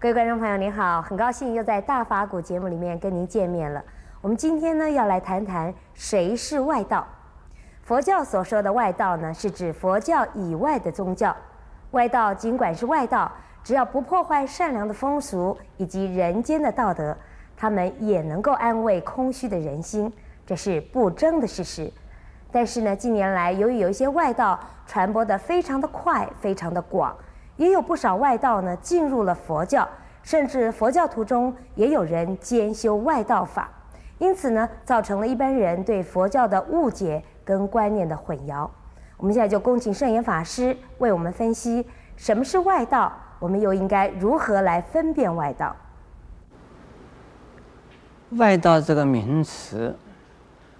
各位观众朋友，您好，很高兴又在大法古节目里面跟您见面了。我们今天呢要来谈谈谁是外道。佛教所说的外道呢，是指佛教以外的宗教。外道尽管是外道，只要不破坏善良的风俗以及人间的道德，他们也能够安慰空虚的人心，这是不争的事实。但是呢，近年来由于有一些外道传播得非常的快，非常的广，也有不少外道呢进入了佛教，甚至佛教徒中也有人兼修外道法，因此呢，造成了一般人对佛教的误解跟观念的混淆。我们现在就恭请圣严法师为我们分析什么是外道，我们又应该如何来分辨外道？外道这个名词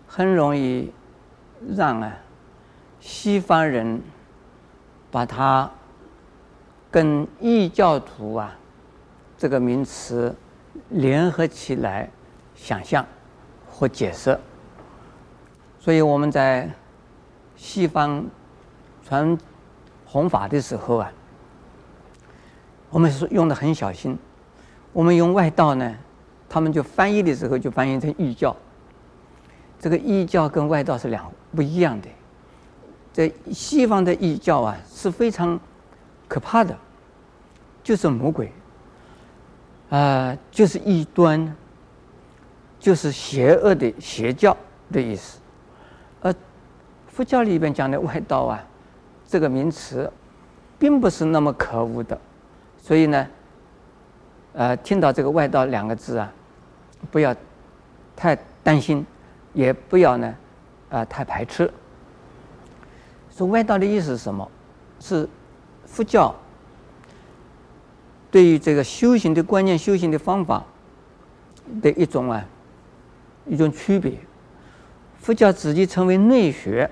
很容易。让啊，西方人把它跟异教徒啊这个名词联合起来想象或解释，所以我们在西方传弘法的时候啊，我们是用的很小心，我们用外道呢，他们就翻译的时候就翻译成异教。这个异教跟外道是两不一样的，在西方的异教啊是非常可怕的，就是魔鬼，啊、就是异端，就是邪恶的邪教的意思。而佛教里边讲的外道啊，这个名词，并不是那么可恶的，所以呢，呃，听到这个外道两个字啊，不要太担心。也不要呢，啊、太排斥。说外道的意思是什么？是佛教对于这个修行的观念、修行的方法的一种啊，一种区别。佛教自己称为内学，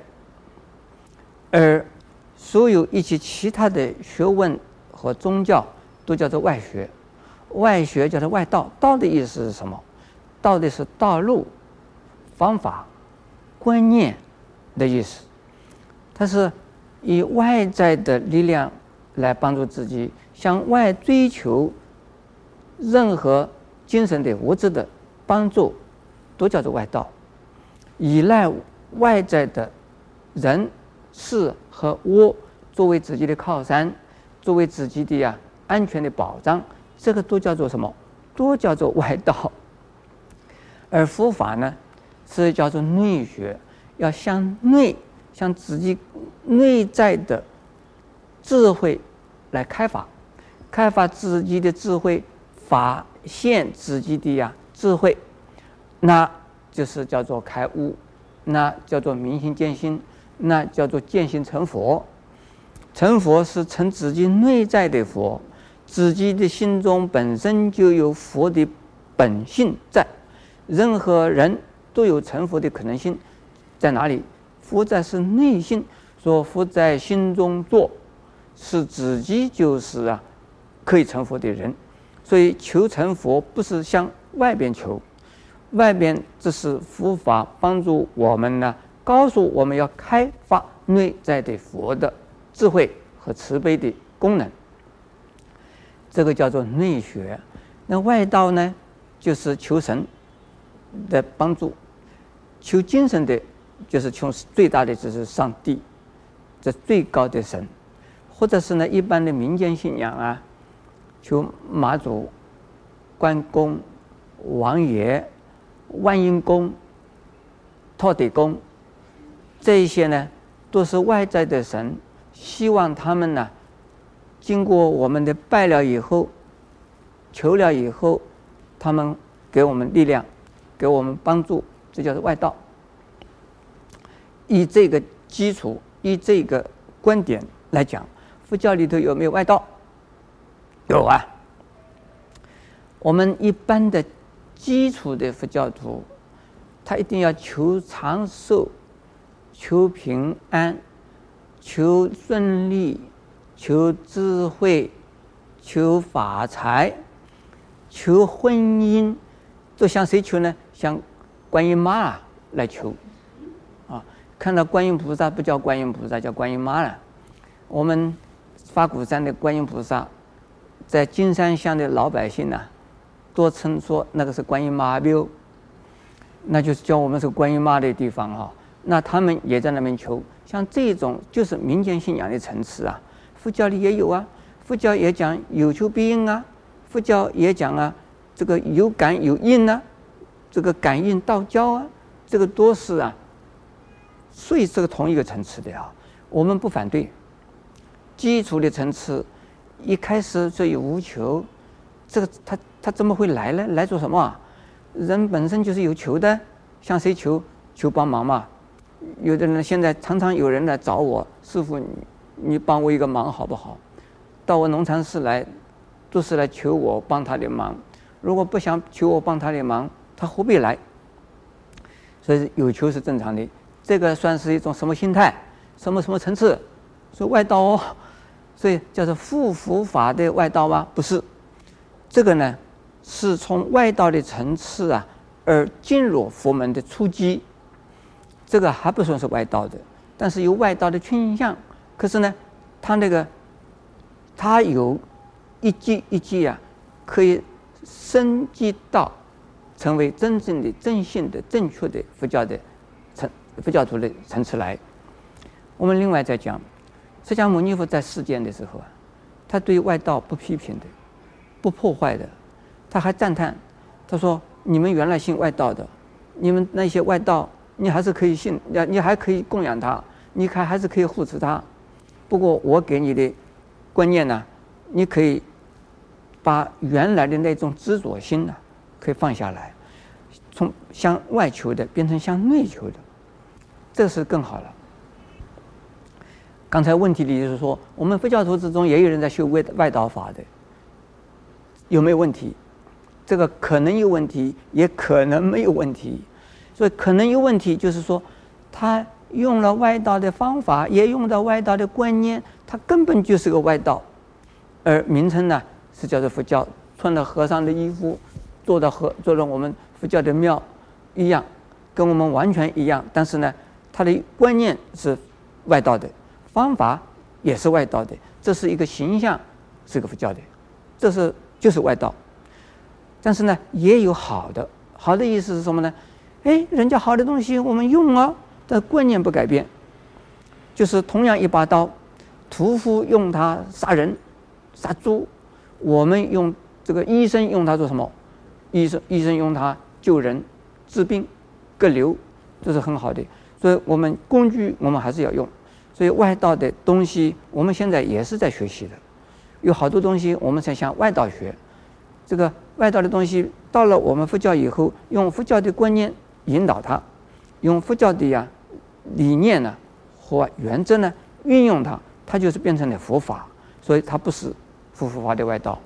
而所有一些其他的学问和宗教都叫做外学。外学叫做外道。道的意思是什么？道的是道路。方法、观念的意思，它是以外在的力量来帮助自己向外追求任何精神的物质的帮助，都叫做外道。依赖外在的人事和物作为自己的靠山，作为自己的呀安全的保障，这个都叫做什么？都叫做外道。而佛法呢？是叫做内学，要向内，向自己内在的智慧来开发，开发自己的智慧，发现自己的呀智慧，那就是叫做开悟，那叫做明心见性，那叫做见性成佛。成佛是成自己内在的佛，自己的心中本身就有佛的本性在，任何人。都有成佛的可能性，在哪里？佛在是内心，说佛在心中坐，是自己就是啊，可以成佛的人。所以求成佛不是向外边求，外边只是佛法帮助我们呢，告诉我们要开发内在的佛的智慧和慈悲的功能。这个叫做内学。那外道呢，就是求神的帮助。求精神的，就是求最大的，就是上帝，这最高的神，或者是呢一般的民间信仰啊，求妈祖、关公、王爷、万应公、托地公，这一些呢都是外在的神，希望他们呢经过我们的拜了以后，求了以后，他们给我们力量，给我们帮助。这叫做外道。以这个基础，以这个观点来讲，佛教里头有没有外道？有啊。我们一般的基础的佛教徒，他一定要求长寿、求平安、求顺利、求智慧、求发财、求婚姻，都向谁求呢？向观音妈，来求，啊，看到观音菩萨不叫观音菩萨，叫观音妈了。我们法鼓山的观音菩萨，在金山乡的老百姓呢、都，称说那个是观音妈庙，那就是叫我们是观音妈的地方、啊。那他们也在那边求，像这种就是民间信仰的层次啊，佛教里也有啊，佛教也讲有求必应啊，佛教也讲啊，这个有感有应啊，这个感应道交啊，这个都是啊，所以这个同一个层次的啊，我们不反对。基础的层次，一开始就有无求，这个他他怎么会来呢？来做什么？人本身就是有求的，向谁求？求帮忙嘛。有的人现在常常有人来找我，师傅，你帮我一个忙好不好？到我农禅寺来，都是来求我帮他的忙。如果不想求我帮他的忙，他何必来？所以有求是正常的。这个算是一种什么心态？什么什么层次？说外道哦，所以叫做护佛法的外道吗？不是，这个呢，是从外道的层次啊而进入佛门的初级。这个还不算是外道的，但是有外道的倾向。可是呢，他那个，他有一级一级啊，可以升级到成为真正的正信的正确的佛教的层佛教徒的层次来。我们另外再讲，释迦牟尼佛在世间的时候啊，他对外道不批评的，不破坏的，他还赞叹，他说：“你们原来信外道的，你们那些外道。”你还是可以信，你你还可以供养他，你看还是可以护持他。不过我给你的观念呢，你可以把原来的那种执着心呢，可以放下来，从向外求的变成向内求的，这是更好了。刚才问题里就是说，我们佛教徒之中也有人在修外外道法的，有没有问题？这个可能有问题，也可能没有问题。所以可能有问题，就是说，他用了外道的方法，也用到外道的观念，他根本就是个外道，而名称呢是叫做佛教，穿了和尚的衣服，做的和做了我们佛教的庙一样，跟我们完全一样。但是呢，他的观念是外道的，方法也是外道的，这是一个形象，是个佛教的，这是就是外道。但是呢，也有好的，好的意思是什么呢？哎，人家好的东西我们用啊，但观念不改变，就是同样一把刀，屠夫用它杀人、杀猪，我们用这个医生用它做什么？医生医生用它救人、治病、割瘤，这是很好的。所以我们工具我们还是要用。所以外道的东西，我们现在也是在学习的，有好多东西我们在向外道学。这个外道的东西到了我们佛教以后，用佛教的观念。引导他，用佛教的呀理念呢和原则呢运用它，它就是变成了佛法，所以它不是附佛法的外道。